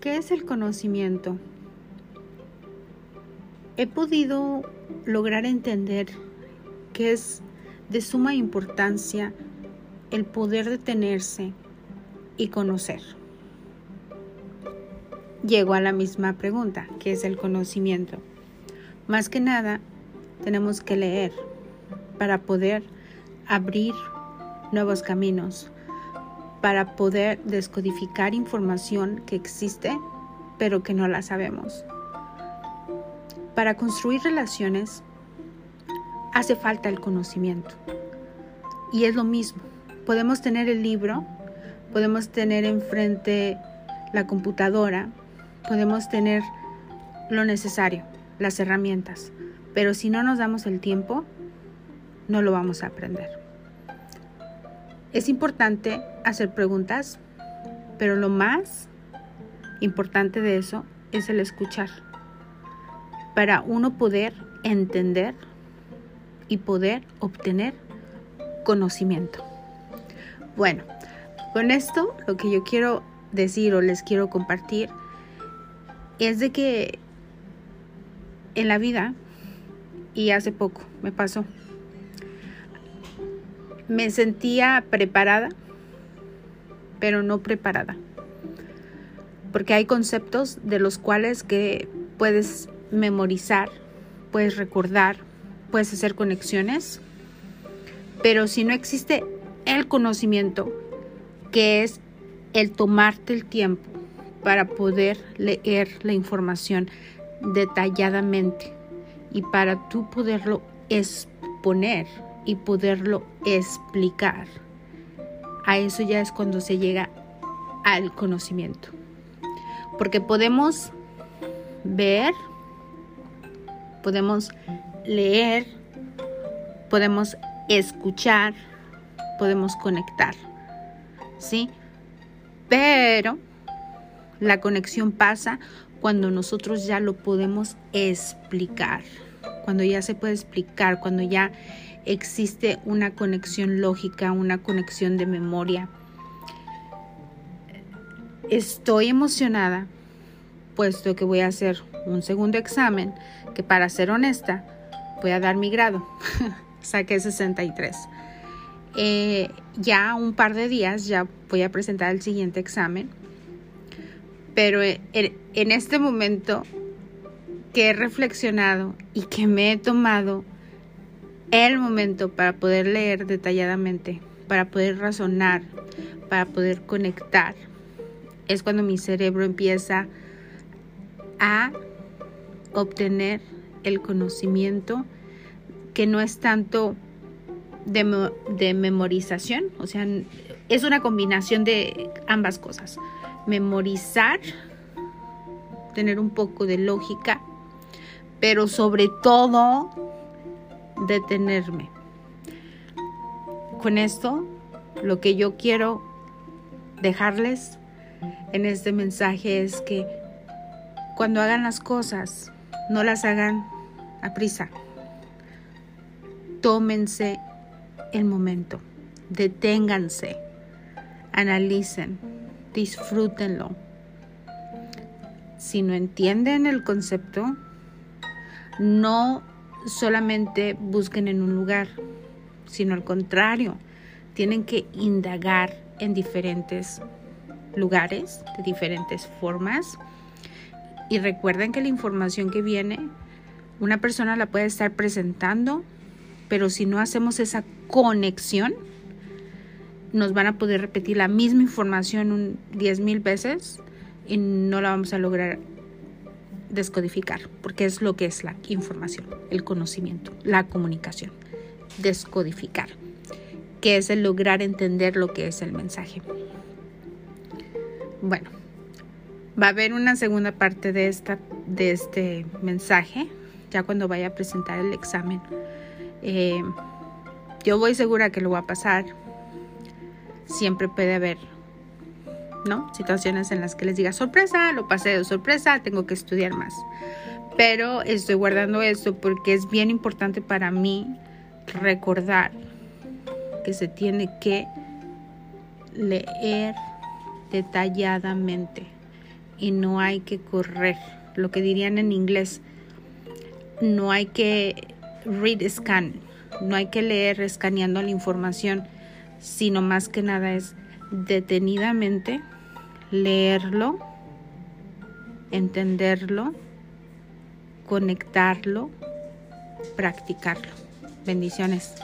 ¿Qué es el conocimiento? He podido lograr entender que es de suma importancia el poder detenerse y conocer. Llego a la misma pregunta, ¿qué es el conocimiento? Más que nada, tenemos que leer para poder abrir nuevos caminos, para poder descodificar información que existe pero que no la sabemos. Para construir relaciones hace falta el conocimiento. Y es lo mismo. Podemos tener el libro, podemos tener enfrente la computadora, podemos tener lo necesario, las herramientas, pero si no nos damos el tiempo, no lo vamos a aprender. Es importante hacer preguntas, pero lo más importante de eso es el escuchar. Para uno poder entender y poder obtener conocimiento. Bueno, con esto lo que yo quiero decir o les quiero compartir es de que en la vida, y hace poco me pasó, me sentía preparada, pero no preparada. Porque hay conceptos de los cuales que puedes memorizar, puedes recordar, puedes hacer conexiones, pero si no existe el conocimiento, que es el tomarte el tiempo para poder leer la información detalladamente y para tú poderlo exponer y poderlo explicar. A eso ya es cuando se llega al conocimiento. Porque podemos ver, podemos leer, podemos escuchar, podemos conectar. ¿Sí? Pero la conexión pasa cuando nosotros ya lo podemos explicar, cuando ya se puede explicar, cuando ya existe una conexión lógica, una conexión de memoria. Estoy emocionada, puesto que voy a hacer un segundo examen, que para ser honesta, voy a dar mi grado. Saqué 63. Eh, ya un par de días ya voy a presentar el siguiente examen. Pero en este momento que he reflexionado y que me he tomado el momento para poder leer detalladamente, para poder razonar, para poder conectar. Es cuando mi cerebro empieza a obtener el conocimiento que no es tanto de, de, memorización, o sea, es una combinación de ambas cosas. Memorizar, tener un poco de lógica, pero sobre todo detenerme. Con esto, lo que yo quiero dejarles en este mensaje es que cuando hagan las cosas, no las hagan a prisa. Tómense el momento, deténganse, analicen, disfrútenlo. Si no entienden el concepto, no solamente busquen en un lugar, sino al contrario, tienen que indagar en diferentes lugares, de diferentes formas. Y recuerden que la información que viene, una persona la puede estar presentando, pero si no hacemos esa conexión, nos van a poder repetir la misma información un 10 mil veces y no la vamos a lograr descodificar, porque es lo que es la información, el conocimiento, la comunicación. Descodificar, que es el lograr entender lo que es el mensaje. Bueno, va a haber una segunda parte de, esta, de este mensaje, ya cuando vaya a presentar el examen. Eh, yo voy segura que lo va a pasar. Siempre puede haber ¿no? Situaciones en las que les diga sorpresa, lo pasé de sorpresa, tengo que estudiar más. Pero estoy guardando esto porque es bien importante para mí recordar que se tiene que leer detalladamente y no hay que correr. Lo que dirían en inglés, no hay que read scan, no hay que leer escaneando la información, sino más que nada es detenidamente leerlo, entenderlo, conectarlo, practicarlo. Bendiciones.